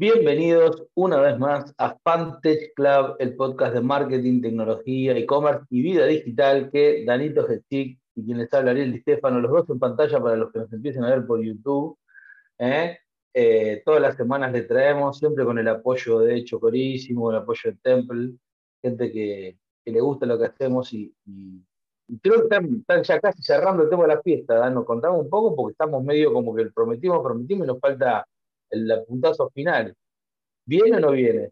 Bienvenidos una vez más a Fantech Club, el podcast de marketing, tecnología, e-commerce y vida digital que Danito Gestick y quien les habla Ariel Di Stefano, los dos en pantalla para los que nos empiecen a ver por YouTube. ¿eh? Eh, todas las semanas le traemos, siempre con el apoyo de Chocorísimo, con el apoyo de Temple, gente que, le gusta lo que hacemos y, creo que están, ya casi cerrando el tema de la fiesta. Nos contamos un poco porque estamos medio como que prometimos, prometimos y nos falta el puntazo final. ¿Viene o no viene?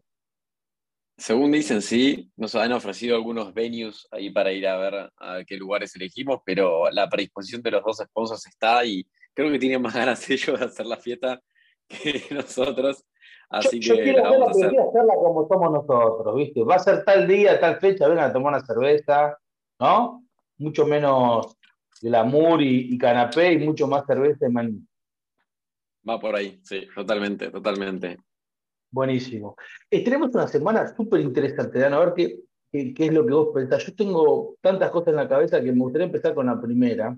Según dicen, sí, nos han ofrecido algunos venues ahí para ir a ver a qué lugares elegimos, pero la predisposición de los dos sponsors está y creo que tienen más ganas ellos de hacer la fiesta que nosotros. Así yo, que quiero vamos a hacerla como somos nosotros, ¿viste? Va a ser tal día, tal fecha, vengan a tomar una cerveza, ¿no? Mucho menos glamour y, y canapé y mucho más cerveza y maní. Va por ahí, sí, totalmente, totalmente. Buenísimo. Eh, tenemos una semana súper interesante, Dan, a ver qué, qué, es lo que vos pensás. Yo tengo tantas cosas en la cabeza que me gustaría empezar con la primera,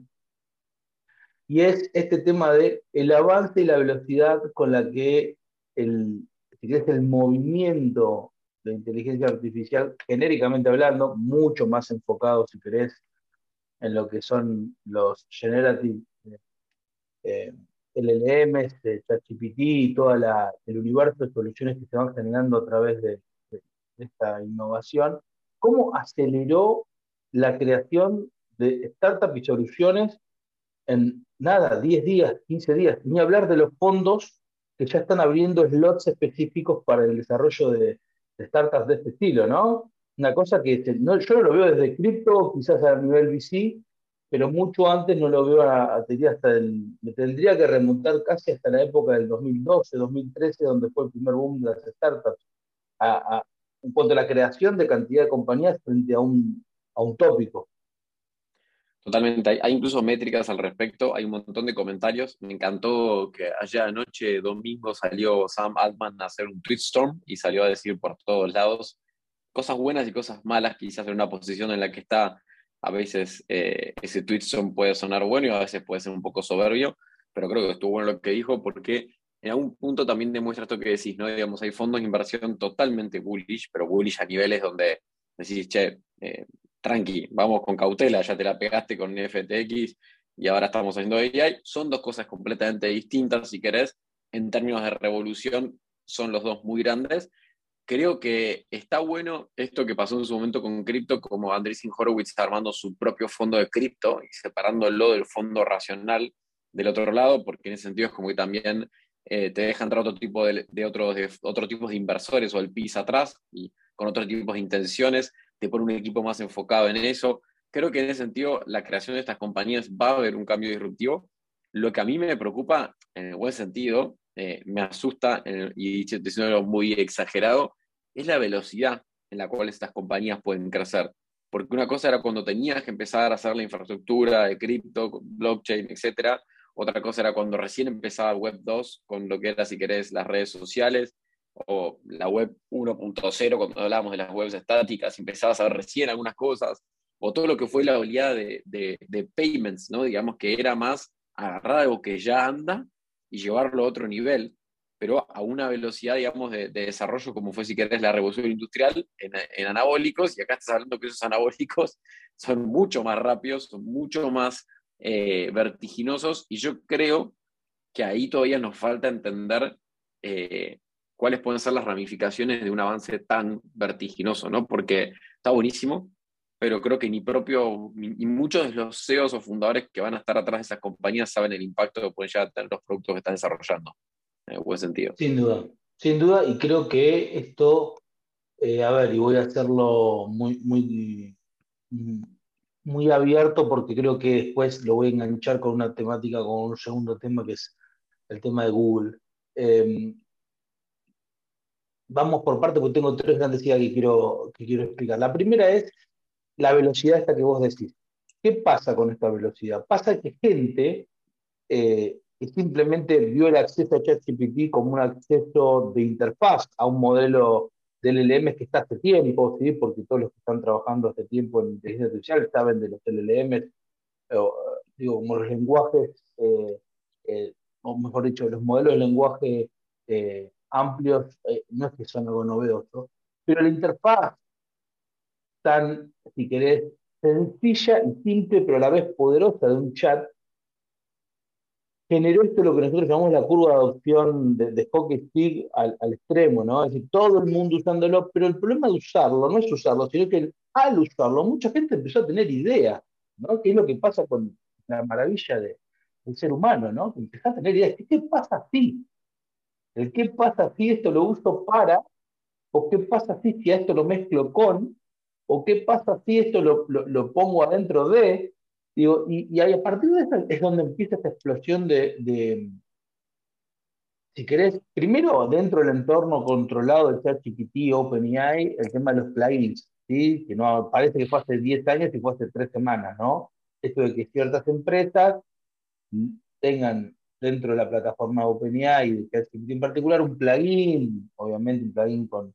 y es este tema de el avance y la velocidad con la que el, el movimiento de inteligencia artificial, genéricamente hablando, mucho más enfocado, si querés, en lo que son los generative eh, LLMs, ChatGPT y todo el universo de soluciones que se van generando a través de, esta innovación, ¿cómo aceleró la creación de startups y soluciones en nada, 10 días, 15 días? Ni hablar de los fondos que ya están abriendo slots específicos para el desarrollo de, startups de este estilo, ¿no? Una cosa que yo no lo veo desde cripto, quizás a nivel VC, pero mucho antes no lo veo a, hasta el, me tendría que remontar casi hasta la época del 2012, 2013, donde fue el primer boom de las startups, en cuanto a la creación de cantidad de compañías frente a un, a un tópico. Totalmente, hay, incluso métricas al respecto, hay un montón de comentarios. Me encantó que allá anoche, domingo, salió Sam Altman a hacer un tweetstorm y salió a decir por todos lados cosas buenas y cosas malas, quizás en una posición en la que está a veces eh, ese tweet puede sonar bueno y a veces puede ser un poco soberbio, pero creo que estuvo bueno lo que dijo porque en algún punto también demuestra esto que decís, ¿no? Digamos, hay fondos de inversión totalmente bullish, pero bullish a niveles donde decís, che, eh, tranqui, vamos con cautela, ya te la pegaste con FTX y ahora estamos haciendo AI. Son dos cosas completamente distintas, si querés. En términos de revolución, son los dos muy grandes, creo que está bueno esto que pasó en su momento con cripto, como Andreessen Horowitz armando su propio fondo de cripto y separándolo del fondo racional del otro lado, porque en ese sentido es como que también eh, te deja entrar otro tipo de, otros de otro tipos de inversores o el PIS atrás y con otros tipos de intenciones, te pone un equipo más enfocado en eso. Creo que en ese sentido la creación de estas compañías va a haber un cambio disruptivo. Lo que a mí me preocupa, en el buen sentido, eh, me asusta, y diciendo muy exagerado, es la velocidad en la cual estas compañías pueden crecer. Porque una cosa era cuando tenías que empezar a hacer la infraestructura de cripto, blockchain, etc. Otra cosa era cuando recién empezaba Web 2, con lo que era, si querés, las redes sociales, o la Web 1.0, cuando hablábamos de las webs estáticas, empezabas a ver recién algunas cosas, o todo lo que fue la oleada de, de, payments, ¿no? Digamos que era más agarrar algo que ya anda y llevarlo a otro nivel pero a una velocidad, digamos, de, desarrollo como fue, si querés, la revolución industrial en, anabólicos, y acá estás hablando que esos anabólicos son mucho más rápidos, son mucho más eh, vertiginosos, y yo creo que ahí todavía nos falta entender eh, cuáles pueden ser las ramificaciones de un avance tan vertiginoso, ¿no? Porque está buenísimo, pero creo que ni propio, ni, muchos de los CEOs o fundadores que van a estar atrás de esas compañías saben el impacto que pueden llegar a tener los productos que están desarrollando en buen sentido. Sin duda, sin duda, y creo que esto, eh, a ver, y voy a hacerlo muy, muy, muy abierto porque creo que después lo voy a enganchar con una temática, con un segundo tema que es el tema de Google. Em, vamos por parte porque tengo tres grandes ideas que quiero, que quiero explicar. La primera es la velocidad esta que vos decís. ¿Qué pasa con esta velocidad? Pasa que gente eh, que simplemente vio el acceso a ChatGPT como un acceso de interfaz a un modelo de LLM que está hace tiempo, ¿sí? porque todos los que están trabajando hace tiempo en inteligencia artificial saben de los LLM, digo, como los lenguajes, eh, eh, o mejor dicho, los modelos de lenguaje eh, amplios, eh, no es que son algo novedoso, pero la interfaz tan, si querés, sencilla y simple, pero a la vez poderosa de un chat, generó esto lo que nosotros llamamos la curva de adopción de, de hockey stick al, extremo, ¿no? Es decir, todo el mundo usándolo, pero el problema de usarlo no es usarlo, sino que al usarlo mucha gente empezó a tener ideas, ¿no? ¿Qué es lo que pasa con la maravilla de, del ser humano, ¿no? Empezó a tener ideas. ¿Qué pasa si? El qué pasa si esto lo uso para, o qué pasa si, si a esto lo mezclo con, o qué pasa si esto lo, pongo adentro de, y, a partir de eso es donde empieza esta explosión de, si querés, primero dentro del entorno controlado de ChatGPT, OpenAI, el tema de los plugins, ¿sí? que no parece que fue hace 10 años y fue hace 3 semanas, ¿no? Esto de que ciertas empresas tengan dentro de la plataforma OpenAI de ChatGPT en particular un plugin, obviamente un plugin con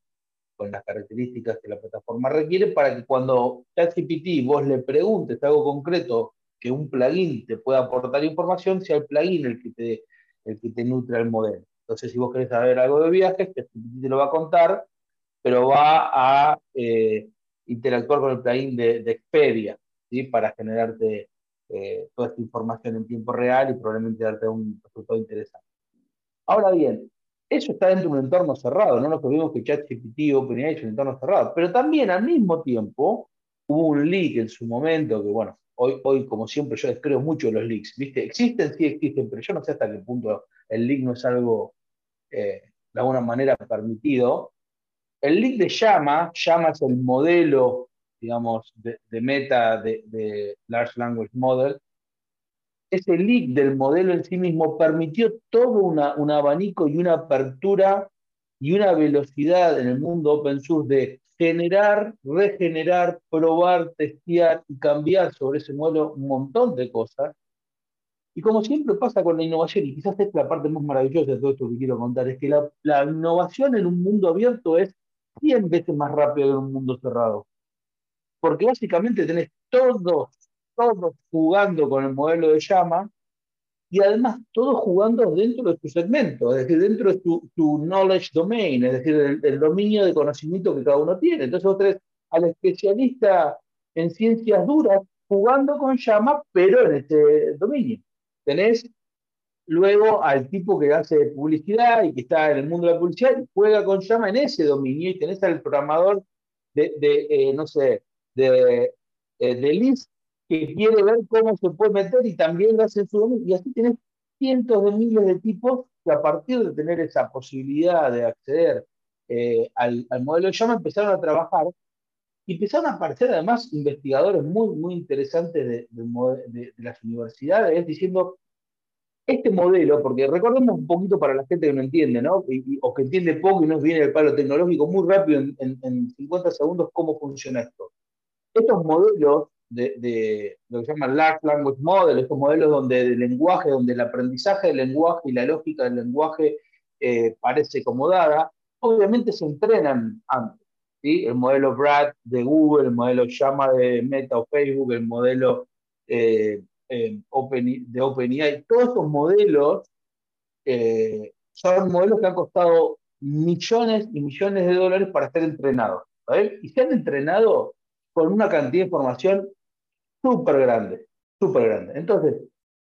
con las características que la plataforma requiere para que cuando ChatGPT vos le preguntes algo concreto que un plugin te pueda aportar información, sea el plugin el que te, el que te nutre el modelo. Entonces, si vos querés saber algo de viajes, ChatGPT te lo va a contar, pero va a eh, interactuar con el plugin de, Expedia, ¿sí? para generarte eh, toda esta información en tiempo real y probablemente darte un resultado interesante. Ahora bien, eso está dentro de un entorno cerrado, no nos olvidemos que ChatGPT OpenAI es un entorno cerrado, pero también al mismo tiempo hubo un leak en su momento que, bueno, hoy, hoy como siempre yo descreo mucho los leaks, ¿viste? Existen, sí existen, pero yo no sé hasta qué punto el leak no es algo eh, de alguna manera permitido. El leak de Llama, Llama es el modelo, digamos, de, meta de, de Large Language Model, ese leak del modelo en sí mismo permitió todo un abanico y una apertura y una velocidad en el mundo open source de generar, regenerar, probar, testear y cambiar sobre ese modelo un montón de cosas. Y como siempre pasa con la innovación, y quizás es la parte más maravillosa de todo esto que quiero contar, es que la, la innovación en un mundo abierto es 100 veces más rápido que en un mundo cerrado. Porque básicamente tenés todos todos jugando con el modelo de llama y además todos jugando dentro de su segmento, es decir, dentro de tu, knowledge domain, es decir, el, dominio de conocimiento que cada uno tiene. Entonces vos tenés al especialista en ciencias duras jugando con llama, pero en este dominio. Tenés luego al tipo que hace publicidad y que está en el mundo de la publicidad y juega con llama en ese dominio y tenés al programador de, eh, no sé, de, eh, de list que quiere ver cómo se puede meter y también lo hace en su. Y así tienes cientos de miles de tipos que a partir de tener esa posibilidad de acceder eh, al, modelo de llama empezaron a trabajar y empezaron a aparecer además investigadores muy, muy interesantes de, de, las universidades diciendo, este modelo, porque recordemos un poquito para la gente que no entiende, ¿no? o que entiende poco y nos viene el palo tecnológico, muy rápido, en, en, en 50 segundos, cómo funciona esto. Estos modelos de, lo que se llama Large Language Model, estos modelos donde el lenguaje, donde el aprendizaje del lenguaje y la lógica del lenguaje eh, parece como dada, obviamente se entrenan antes. ¿sí? El modelo BRAD de Google, el modelo Llama de Meta o Facebook, el modelo eh, eh, Open, de OpenAI, todos estos modelos son modelos que han costado millones y millones de dólares para ser entrenados. Y se han entrenado con una cantidad de información súper grande, súper grande. Entonces,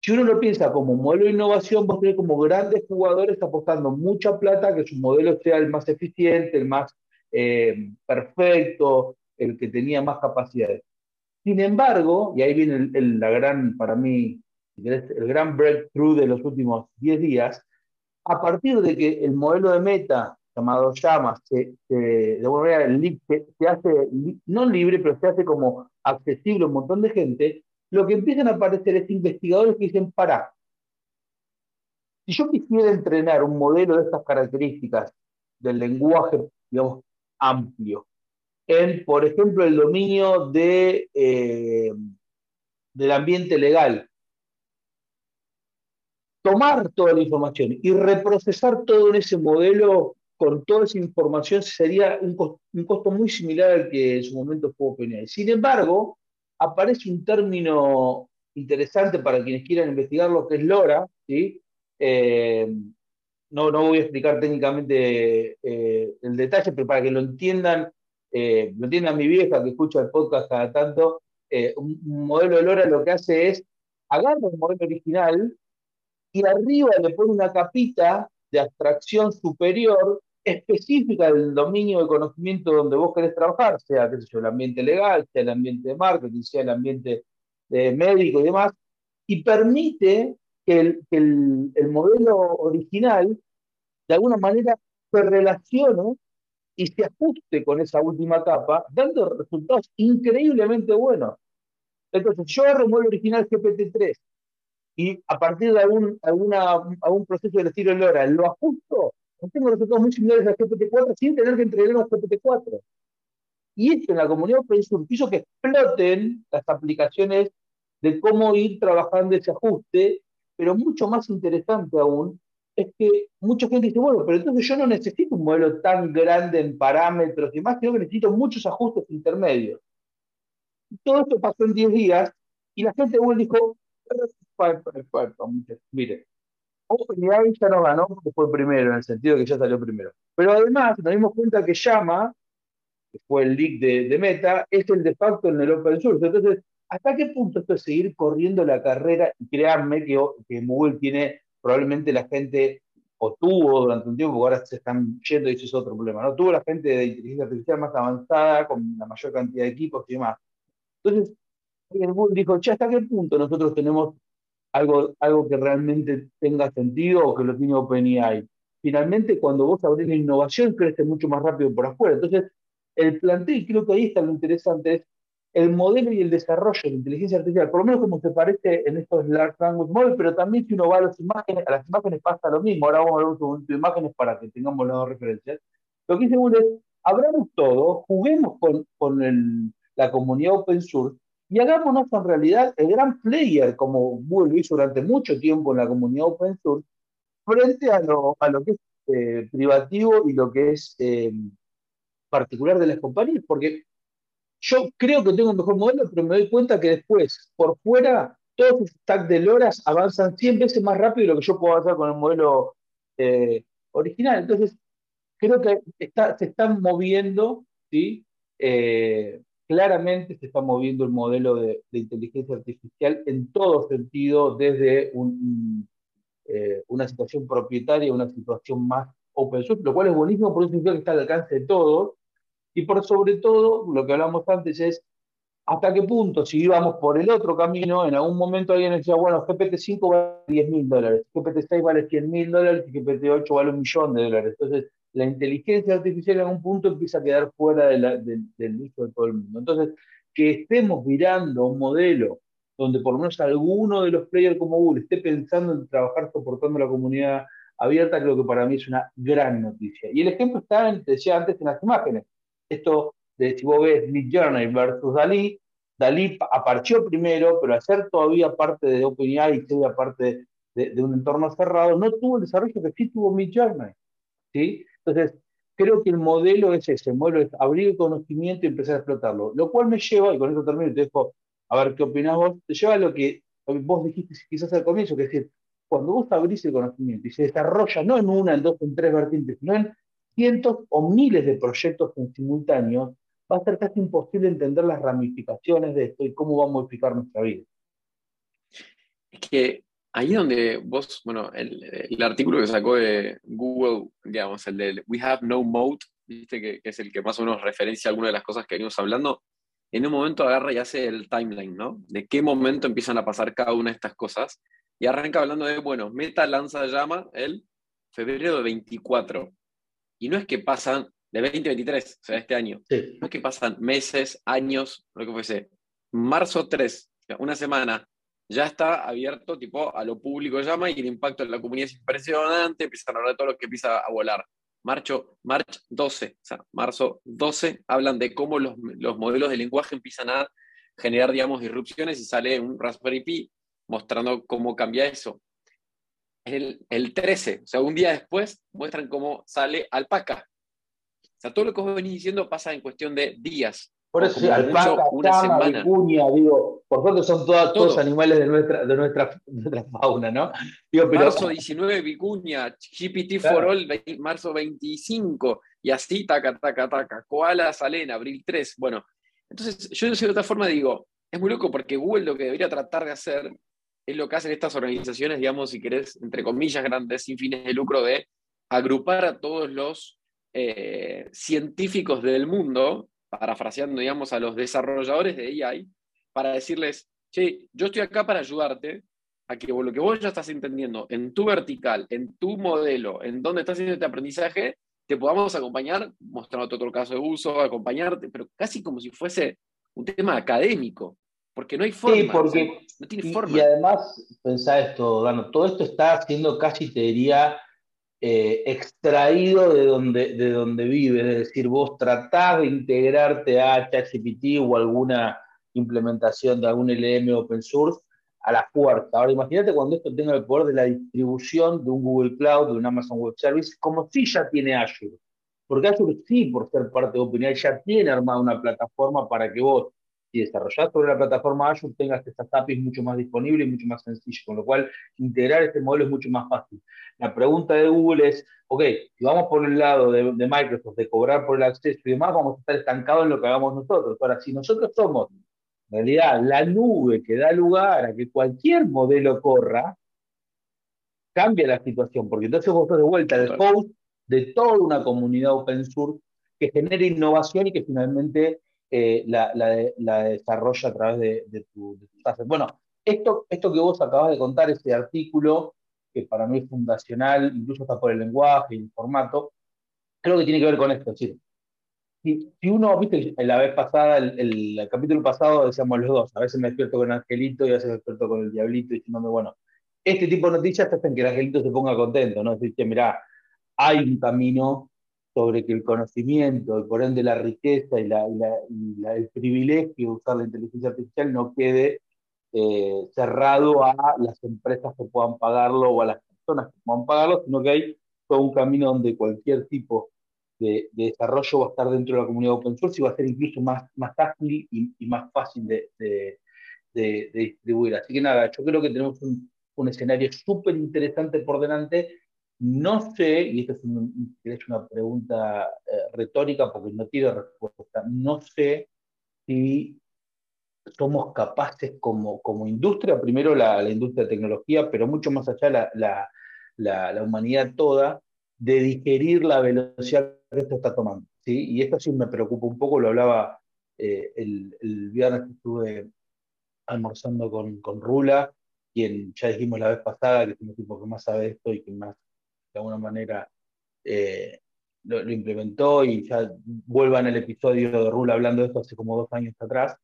si uno lo piensa como modelo de innovación, vos tenés como grandes jugadores apostando mucha plata que su modelo sea el más eficiente, el más eh, perfecto, el que tenía más capacidades. Sin embargo, y ahí viene el, la gran, para mí, el gran breakthrough de los últimos 10 días, a partir de que el modelo de meta llamado Llamas, que, de alguna manera se, hace, no libre, pero se hace como accesible a un montón de gente, lo que empiezan a aparecer es investigadores que dicen, para, si yo quisiera entrenar un modelo de estas características del lenguaje, digamos, amplio, en, por ejemplo, el dominio de, eh, del ambiente legal, tomar toda la información y reprocesar todo en ese modelo con toda esa información sería un, costo, muy similar al que en su momento fue OpenAI. Sin embargo, aparece un término interesante para quienes quieran investigar lo que es LoRa, ¿sí? Eh, no, no voy a explicar técnicamente eh, el detalle, pero para que lo entiendan, eh, lo entienda mi vieja que escucha el podcast cada tanto, un, modelo de LoRa lo que hace es agarra el modelo original y arriba le pone una capita de abstracción superior específica del dominio de conocimiento donde vos querés trabajar, sea qué el ambiente legal, sea el ambiente de marketing, sea el ambiente de médico y demás, y permite que el, el, modelo original de alguna manera se relacione y se ajuste con esa última capa, dando resultados increíblemente buenos. Entonces, yo agarro el original GPT-3 y a partir de algún, alguna, algún proceso de estilo LoRa lo ajusto, tengo resultados muy similares al GPT-4 sin tener que entregar a GPT-4. Y esto en la comunidad open source hizo que exploten las aplicaciones de cómo ir trabajando ese ajuste, pero mucho más interesante aún es que mucha gente dice, bueno, pero entonces yo no necesito un modelo tan grande en parámetros y más, sino que necesito muchos ajustes intermedios. Todo esto pasó en 10 días y la gente de dijo, mire, OpenAI ya no ganó porque fue primero, en el sentido que ya salió primero. Pero además nos dimos cuenta que Llama, que fue el leak de, Meta, es el de facto en el open source. Entonces, ¿hasta qué punto esto es seguir corriendo la carrera? Y créanme que, que Google tiene probablemente la gente, o tuvo durante un tiempo, porque ahora se están yendo y ese es otro problema, ¿no? Tuvo la gente de inteligencia artificial más avanzada, con la mayor cantidad de equipos y demás. Entonces, Google dijo, che, ¿hasta qué punto nosotros tenemos algo, algo que realmente tenga sentido o que lo tiene OpenAI. Finalmente, cuando vos abrís la innovación, crece mucho más rápido por afuera. Entonces, el planteo, y creo que ahí está lo interesante, es el modelo y el desarrollo de la inteligencia artificial, por lo menos como se parece en estos Large Language Models, pero también si uno va a las imágenes, a las imágenes pasa lo mismo. Ahora vamos a ver un segundo de imágenes para que tengamos las dos referencias. Lo que dice Google es, abramos todo, juguemos con, con el, la comunidad open source y hagámonos en realidad el gran player, como Google lo hizo durante mucho tiempo en la comunidad open source, frente a lo, a lo que es eh, privativo y lo que es eh, particular de las compañías, porque yo creo que tengo un mejor modelo, pero me doy cuenta que después, por fuera, todos los stacks de LoRas avanzan 100 veces más rápido de lo que yo puedo avanzar con el modelo eh, original. Entonces, creo que está, se están moviendo, ¿sí? Claramente se está moviendo el modelo de, inteligencia artificial en todo sentido, desde eh, una situación propietaria a una situación más open source, lo cual es buenísimo porque significa que está al alcance de todos. Y por sobre todo, lo que hablamos antes es hasta qué punto, si íbamos por el otro camino, en algún momento alguien decía, bueno, GPT-5 vale 10 mil dólares, GPT-6 vale 100 mil dólares y GPT-8 vale un millón de dólares. Entonces, la inteligencia artificial en un punto empieza a quedar fuera del uso de todo el mundo. Entonces, que estemos mirando un modelo donde por lo menos alguno de los players como Google esté pensando en trabajar soportando la comunidad abierta, creo que para mí es una gran noticia. Y el ejemplo está, decía antes, en las imágenes. Esto de si vos ves Midjourney versus Dalí, Dalí apareció primero, pero al ser todavía parte de OpenAI y todavía parte de, un entorno cerrado, no tuvo el desarrollo que sí tuvo Midjourney. ¿sí? Entonces, creo que el modelo es ese, el modelo es abrir el conocimiento y empezar a explotarlo. Lo cual me lleva, y con esto termino te dejo a ver qué opinás vos, te lleva a lo que vos dijiste quizás al comienzo, que es decir, cuando vos abrís el conocimiento y se desarrolla no en una, en dos, en tres vertientes, sino en cientos o miles de proyectos en simultáneo, va a ser casi imposible entender las ramificaciones de esto y cómo va a modificar nuestra vida. Es que ahí donde vos, bueno, el, artículo que sacó de Google, digamos, el de We Have No Mode, ¿viste? Que, es el que más o menos referencia a alguna de las cosas que venimos hablando, en un momento agarra y hace el timeline, ¿no? De qué momento empiezan a pasar cada una de estas cosas. Y arranca hablando de, bueno, Meta lanza llama el febrero de 24. Y no es que pasan de 2023, o sea, este año. No es que pasan meses, años, lo que fuese. Marzo 3, una semana, ya está abierto tipo a lo público llama y el impacto en la comunidad es impresionante, empiezan a hablar de todo lo que empieza a volar. Marcho, March 12, o sea, marzo 12, hablan de cómo los, modelos de lenguaje empiezan a generar, digamos, disrupciones y sale un Raspberry Pi mostrando cómo cambia eso. El, el 13, o sea, un día después, muestran cómo sale Alpaca. O sea, todo lo que os venís diciendo pasa en cuestión de días. Por eso, sí, alpaca, chama, vicuña, digo, por suerte son todos animales de nuestra, de nuestra, fauna, ¿no? Digo, pero... Marzo 19, vicuña, GPT for all, marzo 25, y así, taca, taca, taca, koala, salena, abril 3. Bueno, entonces yo de otra forma digo, es muy loco porque Google lo que debería tratar de hacer es lo que hacen estas organizaciones, digamos, si querés, entre comillas, grandes, sin fines de lucro, de agrupar a todos los eh, científicos del mundo, parafraseando, digamos, a los desarrolladores de AI, para decirles, che, yo estoy acá para ayudarte a que lo que vos ya estás entendiendo en tu vertical, en tu modelo, en dónde estás haciendo este aprendizaje, te podamos acompañar, mostrándote otro caso de uso, acompañarte, pero casi como si fuese un tema académico, porque no hay forma. Sí, porque, no tiene forma. Y, además, pensá esto, Dano, todo esto está siendo casi, te diría, eh, extraído de donde, de donde vive, es decir, vos tratás de integrarte a ChatGPT o alguna implementación de algún LM open source a la fuerza. Ahora imagínate cuando esto tenga el poder de la distribución de un Google Cloud, de un Amazon Web Service, como si ya tiene Azure. Porque Azure sí, por ser parte de OpenAI, ya tiene armada una plataforma para que vos, si desarrollás sobre la plataforma Azure, tengas estas APIs mucho más disponibles y mucho más sencillo, con lo cual integrar este modelo es mucho más fácil. La pregunta de Google es, ok, si vamos por el lado de, de Microsoft, de cobrar por el acceso y demás, vamos a estar estancados en lo que hagamos nosotros. Ahora, si nosotros somos en realidad, la nube que da lugar a que cualquier modelo corra, cambia la situación, porque entonces vos sos de vuelta el host de toda una comunidad open source que genera innovación y que finalmente eh, la, desarrolla a través de, de, tu, Bueno, esto, esto que vos acabas de contar, ese artículo, que para mí es fundacional, incluso está por el lenguaje y el formato, creo que tiene que ver con esto. Es decir, si, uno, viste, la vez pasada, el, capítulo pasado decíamos los dos, a veces me despierto con Angelito y a veces me despierto con el Diablito diciéndome, bueno, este tipo de noticias hacen que el Angelito se ponga contento, ¿no? Es decir, que mira, hay un camino sobre que el conocimiento y por ende la riqueza y, la, el privilegio de usar la inteligencia artificial no quede eh, cerrado a las empresas que puedan pagarlo o a las personas que puedan pagarlo, sino que hay todo un camino donde cualquier tipo de, desarrollo va a estar dentro de la comunidad open source y va a ser incluso más, más ágil y, más fácil de, de, distribuir. Así que nada, yo creo que tenemos un, un escenario súper interesante por delante. No sé, y esta es, una pregunta eh, retórica porque no tiene respuesta, no sé si somos capaces como, como industria, primero la, industria de tecnología, pero mucho más allá la, la, la, humanidad toda, de digerir la velocidad que esto está tomando. ¿sí? Y esto sí me preocupa un poco, lo hablaba eh, el, el, viernes que estuve almorzando con, con, Rula, quien ya dijimos la vez pasada que es un tipo que más sabe esto y que más, de alguna manera, eh, lo, implementó y ya vuelvan el episodio de Rula hablando de esto hace como dos años atrás.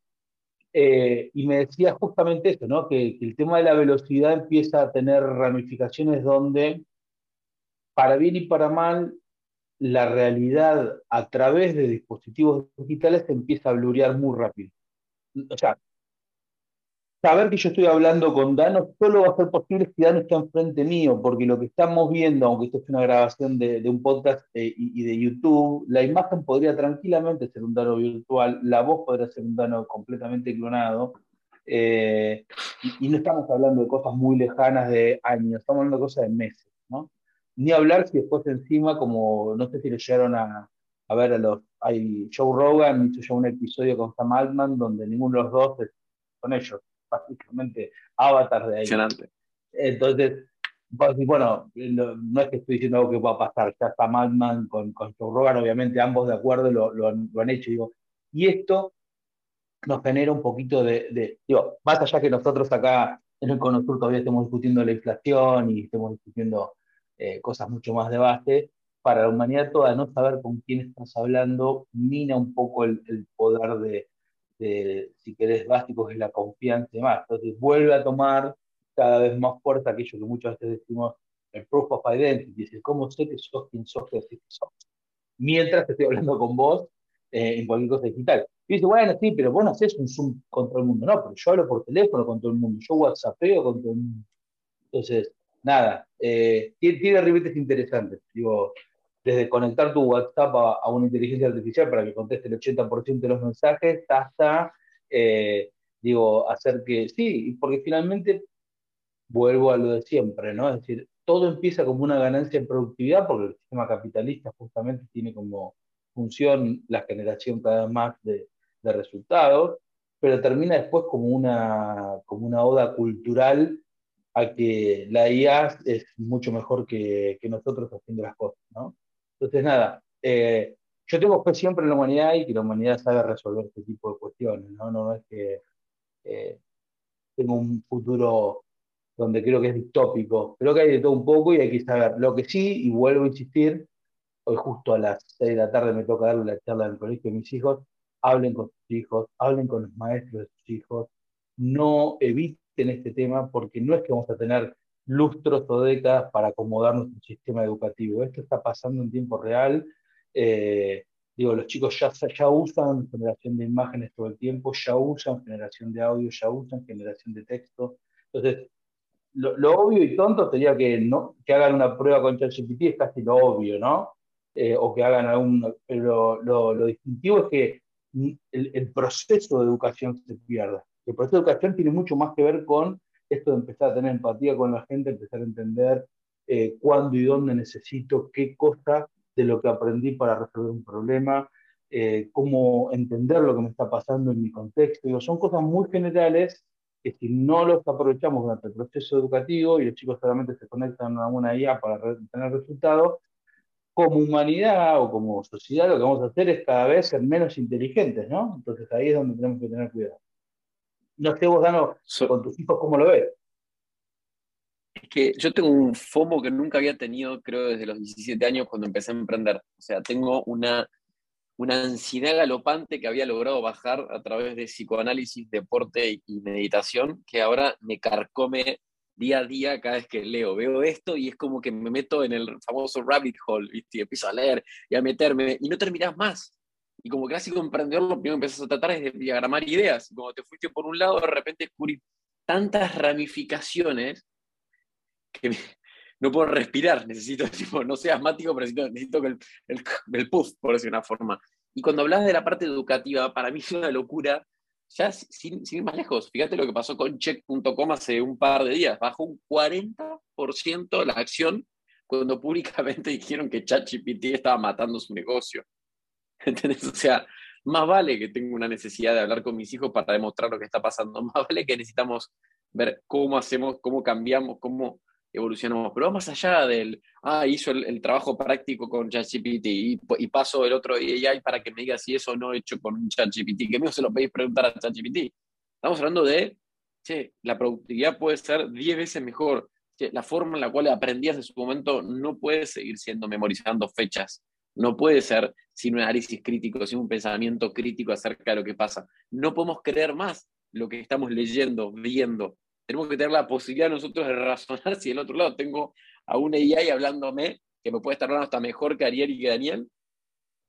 Eh, y me decía justamente esto, ¿no? que, el tema de la velocidad empieza a tener ramificaciones donde para bien y para mal, la realidad a través de dispositivos digitales empieza a blurear muy rápido. O sea, saber que yo estoy hablando con Dano solo va a ser posible si Dano está enfrente mío, porque lo que estamos viendo, aunque esto es una grabación de, un podcast eh, y, de YouTube, la imagen podría tranquilamente ser un Dano virtual, la voz podría ser un Dano completamente clonado, eh, y, no estamos hablando de cosas muy lejanas de años, estamos hablando de cosas de meses, ¿no? Ni hablar si después encima, como no sé si le llegaron a, a ver a los. Hay Joe Rogan hizo ya un episodio con Sam Altman donde ninguno de los dos es con ellos, básicamente avatars de ahí. Entonces, bueno, no es que estoy diciendo algo que va a pasar, ya Sam Altman con, con Joe Rogan, obviamente ambos de acuerdo lo, lo, han, lo han hecho. Digo, y esto nos genera un poquito de, de, digo, más allá que nosotros acá en el Cono Sur todavía estemos discutiendo la inflación y estemos discutiendo eh, cosas mucho más de base, para la humanidad toda no saber con quién estás hablando mina un poco el, poder de, si querés, básico, que es la confianza y demás. Entonces vuelve a tomar cada vez más fuerza aquello que muchas veces decimos el proof of identity, es cómo sé que sos quien sos que que sos. Mientras estoy hablando con vos eh, en cualquier cosa digital. Y dice, bueno, sí, pero vos no haces un Zoom con todo el mundo. No, pero yo hablo por teléfono con todo el mundo, yo WhatsAppeo con todo el mundo. Entonces, nada, eh, tiene, ribetes interesantes. Digo, desde conectar tu WhatsApp a, una inteligencia artificial para que conteste el 80% de los mensajes, hasta, eh, digo, hacer que, sí, porque finalmente vuelvo a lo de siempre, ¿no? Es decir, todo empieza como una ganancia en productividad porque el sistema capitalista justamente tiene como función la generación cada vez más de, resultados, pero termina después como una, como una oda cultural a que la IA es mucho mejor que, que nosotros haciendo las cosas, ¿no? Entonces, nada, eh, yo tengo fe siempre en la humanidad y que la humanidad sabe resolver este tipo de cuestiones, ¿no? Es que eh, tengo un futuro donde creo que es distópico, creo que hay de todo un poco y hay que saber. Lo que sí, y vuelvo a insistir, hoy justo a las 6 de la tarde me toca darle la charla en el colegio de mis hijos, hablen con sus hijos, hablen con los maestros de sus hijos, no eviten este tema porque no es que vamos a tener lustros o décadas para acomodar nuestro sistema educativo. Esto está pasando en tiempo real. Eh, digo, los chicos ya, ya usan generación de imágenes todo el tiempo, ya usan generación de audio, ya usan generación de texto. Entonces, lo, obvio y tonto sería que, no, que hagan una prueba con ChatGPT, es casi lo obvio, ¿no? Eh, o que hagan algún. Pero lo, distintivo es que el, proceso de educación se pierda. El proceso de educación tiene mucho más que ver con esto de empezar a tener empatía con la gente, empezar a entender eh, cuándo y dónde necesito qué cosa de lo que aprendí para resolver un problema, eh, cómo entender lo que me está pasando en mi contexto. Digo, son cosas muy generales que si no los aprovechamos durante el proceso educativo y los chicos solamente se conectan a una IA para tener resultados, como humanidad o como sociedad lo que vamos a hacer es cada vez ser menos inteligentes, ¿no? Entonces ahí es donde tenemos que tener cuidado. No sé vos, Dano, con tus hijos, ¿cómo lo ves? Es que yo tengo un FOMO que nunca había tenido, creo, desde los 17 años cuando empecé a emprender. O sea, tengo una una ansiedad galopante que había logrado bajar a través de psicoanálisis, deporte y meditación, que ahora me carcome día a día cada vez que leo. Veo esto y es como que me meto en el famoso rabbit hole, y empiezo a leer y a meterme y no terminas más. Y como clásico emprendedor, lo primero que empiezas a tratar es de diagramar ideas. Y cuando te fuiste por un lado, de repente descubrí tantas ramificaciones que no puedo respirar, necesito, tipo, no sea asmático, pero necesito, necesito el, el, el, puff, por decir una forma. Y cuando hablas de la parte educativa, para mí es una locura, ya sin, sin ir más lejos. Fíjate lo que pasó con check.com hace un par de días, bajó un 40% la acción cuando públicamente dijeron que ChatGPT estaba matando su negocio. O sea, más vale que tengo una necesidad de hablar con mis hijos para demostrar lo que está pasando, más vale que necesitamos ver cómo hacemos, cómo cambiamos, cómo evolucionamos. Pero más allá del, ah, hizo el, trabajo práctico con ChatGPT y, y, paso el otro AI para que me diga si eso no he hecho con un ChatGPT, que mío se lo podéis preguntar a ChatGPT. Estamos hablando de, che, la productividad puede ser 10 veces mejor. la forma en la cual aprendías en su momento no puede seguir siendo memorizando fechas. No puede ser sin un análisis crítico, sin un pensamiento crítico acerca de lo que pasa. No podemos creer más lo que estamos leyendo, viendo, tenemos que tener la posibilidad nosotros de razonar si del otro lado tengo a una AI hablándome que me puede estar hablando hasta mejor que Ariel y que Daniel,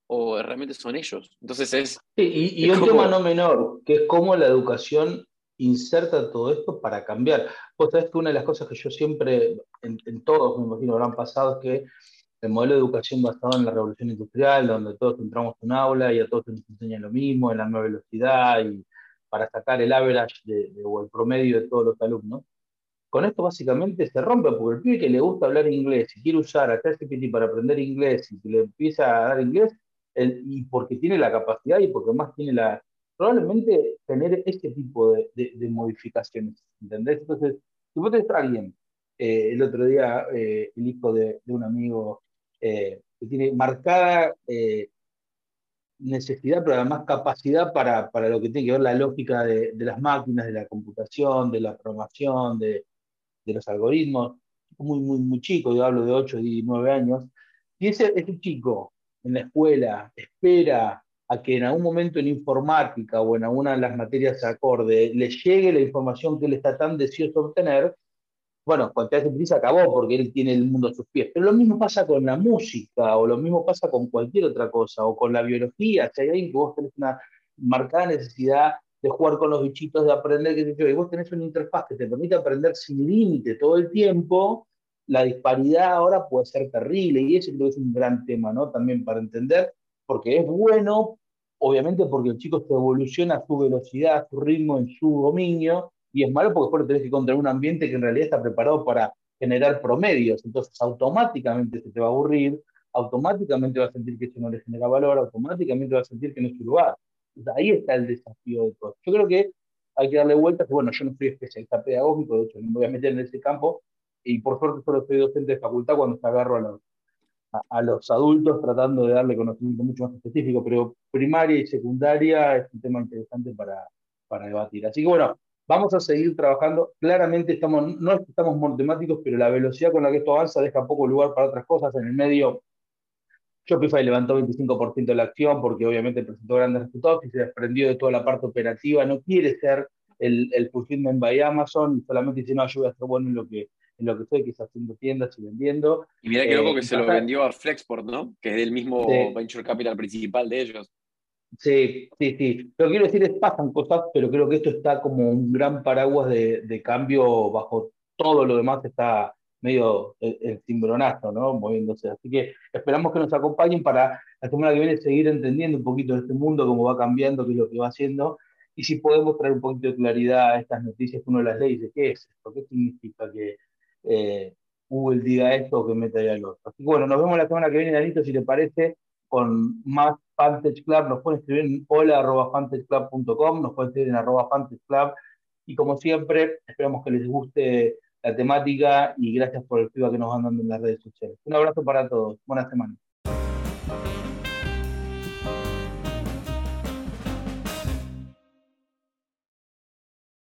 o realmente son ellos. Entonces es... y, un tema no menor, que es cómo la educación inserta todo esto para cambiar. Vos sabés que una de las cosas que yo siempre, en, todos me imagino habrán pasado, es que el modelo de educación basado en la revolución industrial, donde todos entramos en un aula y a todos nos enseña lo mismo, en la nueva velocidad y para sacar el average de, o el promedio de todos los alumnos. Con esto básicamente se rompe, porque el pibe que le gusta hablar inglés y quiere usar a ChatGPT para aprender inglés y que le empieza a dar inglés, y porque tiene la capacidad y porque más tiene la... Probablemente tener este tipo de, de, modificaciones, ¿entendés? Entonces, si vos tenés a alguien, eh, el otro día, eh, el hijo de, de un amigo eh, que tiene marcada necesidad, pero además capacidad para, para, lo que tiene que ver la lógica de, las máquinas, de la computación, de la programación, de, de, los algoritmos. Muy, muy, muy chico, yo hablo de 8 y 9 años. Y ese, ese chico en la escuela espera a que en algún momento en informática o en alguna de las materias acorde le llegue la información que él está tan deseoso de obtener, bueno, cuando te acabó porque él tiene el mundo a sus pies. Pero lo mismo pasa con la música, o lo mismo pasa con cualquier otra cosa, o con la biología. Si hay alguien que vos tenés una marcada necesidad de jugar con los bichitos, de aprender, qué sé yo, y vos tenés una interfaz que te permite aprender sin límite todo el tiempo, la disparidad ahora puede ser terrible y ese creo que es un gran tema, ¿no? También para entender, porque es bueno, obviamente porque el chico se evoluciona a su velocidad, a su ritmo, en su dominio, y es malo porque después tenés que encontrar un ambiente que en realidad está preparado para generar promedios, entonces automáticamente se te va a aburrir, automáticamente va a sentir que eso no le genera valor, automáticamente va a sentir que no es su lugar. ahí está el desafío de todo. Yo creo que hay que darle vueltas, bueno, yo no soy especialista pedagógico, de hecho, me voy a meter en ese campo, y por suerte solo soy docente de facultad cuando agarro a los, a, los adultos tratando de darle conocimiento mucho más específico, pero primaria y secundaria es un tema interesante para, para debatir. Así que bueno, vamos a seguir trabajando. Claramente estamos, no estamos monotemáticos, pero la velocidad con la que esto avanza deja poco lugar para otras cosas. En el medio, Shopify levantó 25% de la acción porque obviamente presentó grandes resultados y se desprendió de toda la parte operativa. No quiere ser el, el fulfillment by Amazon, solamente dice, no, yo voy a ser bueno en lo que en lo que estoy, quizás haciendo tiendas y vendiendo. Y mira que loco eh, que se lo vendió a Flexport, ¿no? Que es del mismo venture capital principal de ellos. Sí, sí, sí. Lo que quiero decir es, pasan cosas, pero creo que esto está como un gran paraguas de, de cambio bajo todo lo demás está medio el, cimbronazo, ¿no? Moviéndose. Así que esperamos que nos acompañen para la semana que viene seguir entendiendo un poquito de este mundo, cómo va cambiando, qué es lo que va haciendo, y si podemos traer un poquito de claridad a estas noticias que uno las lee dice, ¿qué es esto? ¿Qué significa que eh, Google diga esto o que meta ya el otro. Así que bueno, nos vemos la semana que viene, Danito, si te parece, con más Fantage Club. Nos pueden escribir en hola.fantageclub.com, nos pueden escribir en arroba Club. Y como siempre, esperamos que les guste la temática y gracias por el feedback que nos van dando en las redes sociales. Un abrazo para todos. Buena semana.